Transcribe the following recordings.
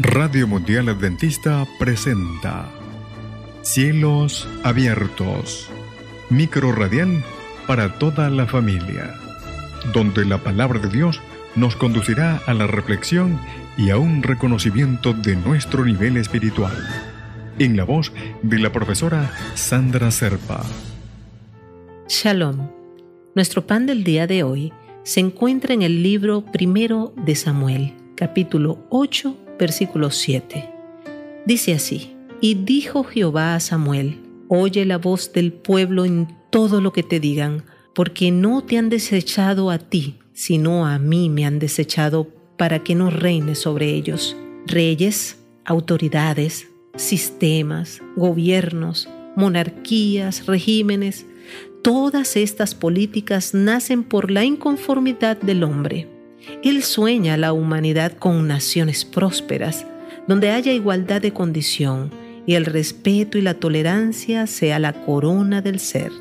Radio Mundial Adventista presenta Cielos Abiertos, micro radial para toda la familia, donde la palabra de Dios nos conducirá a la reflexión y a un reconocimiento de nuestro nivel espiritual. En la voz de la profesora Sandra Serpa. Shalom. Nuestro pan del día de hoy se encuentra en el libro primero de Samuel, capítulo 8 versículo 7. Dice así, y dijo Jehová a Samuel, oye la voz del pueblo en todo lo que te digan, porque no te han desechado a ti, sino a mí me han desechado para que no reine sobre ellos. Reyes, autoridades, sistemas, gobiernos, monarquías, regímenes, todas estas políticas nacen por la inconformidad del hombre él sueña la humanidad con naciones prósperas, donde haya igualdad de condición y el respeto y la tolerancia sea la corona del ser.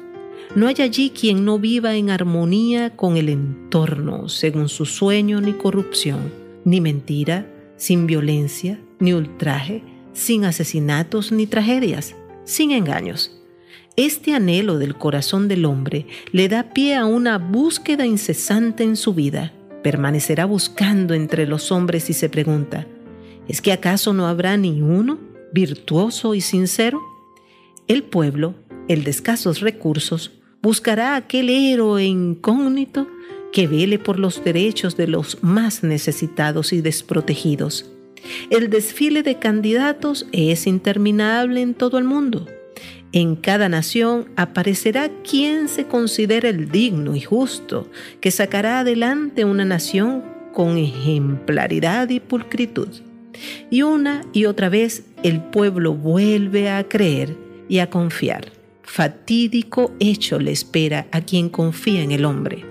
No hay allí quien no viva en armonía con el entorno, según su sueño, ni corrupción, ni mentira, sin violencia, ni ultraje, sin asesinatos ni tragedias, sin engaños. Este anhelo del corazón del hombre le da pie a una búsqueda incesante en su vida permanecerá buscando entre los hombres y se pregunta, ¿es que acaso no habrá ni uno virtuoso y sincero? El pueblo, el de escasos recursos, buscará aquel héroe incógnito que vele por los derechos de los más necesitados y desprotegidos. El desfile de candidatos es interminable en todo el mundo. En cada nación aparecerá quien se considere el digno y justo, que sacará adelante una nación con ejemplaridad y pulcritud. Y una y otra vez el pueblo vuelve a creer y a confiar. Fatídico hecho le espera a quien confía en el hombre.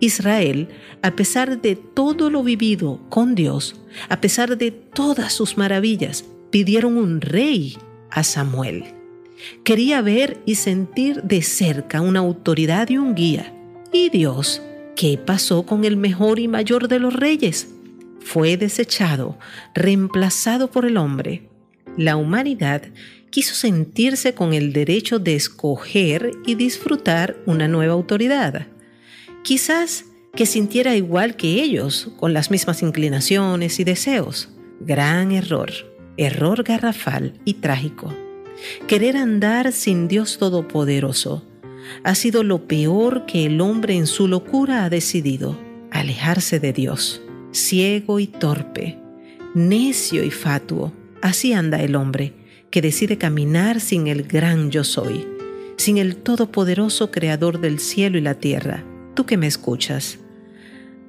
Israel, a pesar de todo lo vivido con Dios, a pesar de todas sus maravillas, pidieron un rey a Samuel. Quería ver y sentir de cerca una autoridad y un guía. ¿Y Dios? ¿Qué pasó con el mejor y mayor de los reyes? Fue desechado, reemplazado por el hombre. La humanidad quiso sentirse con el derecho de escoger y disfrutar una nueva autoridad. Quizás que sintiera igual que ellos, con las mismas inclinaciones y deseos. Gran error, error garrafal y trágico. Querer andar sin Dios Todopoderoso ha sido lo peor que el hombre en su locura ha decidido, alejarse de Dios, ciego y torpe, necio y fatuo. Así anda el hombre que decide caminar sin el gran yo soy, sin el Todopoderoso Creador del cielo y la tierra. Tú que me escuchas,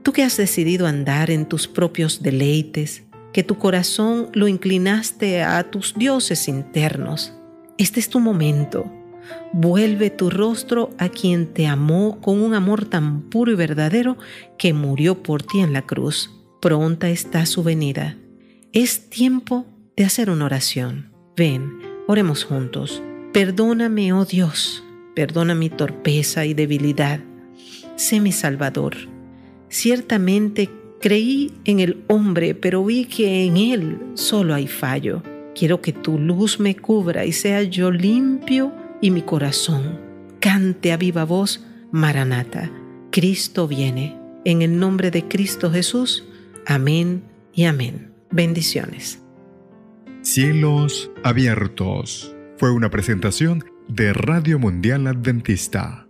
tú que has decidido andar en tus propios deleites, que tu corazón lo inclinaste a tus dioses internos, este es tu momento. Vuelve tu rostro a quien te amó con un amor tan puro y verdadero que murió por ti en la cruz. Pronta está su venida. Es tiempo de hacer una oración. Ven, oremos juntos. Perdóname, oh Dios, perdona mi torpeza y debilidad. Sé mi Salvador. Ciertamente creí en el hombre, pero vi que en él solo hay fallo. Quiero que tu luz me cubra y sea yo limpio y mi corazón cante a viva voz, Maranata, Cristo viene. En el nombre de Cristo Jesús, amén y amén. Bendiciones. Cielos abiertos. Fue una presentación de Radio Mundial Adventista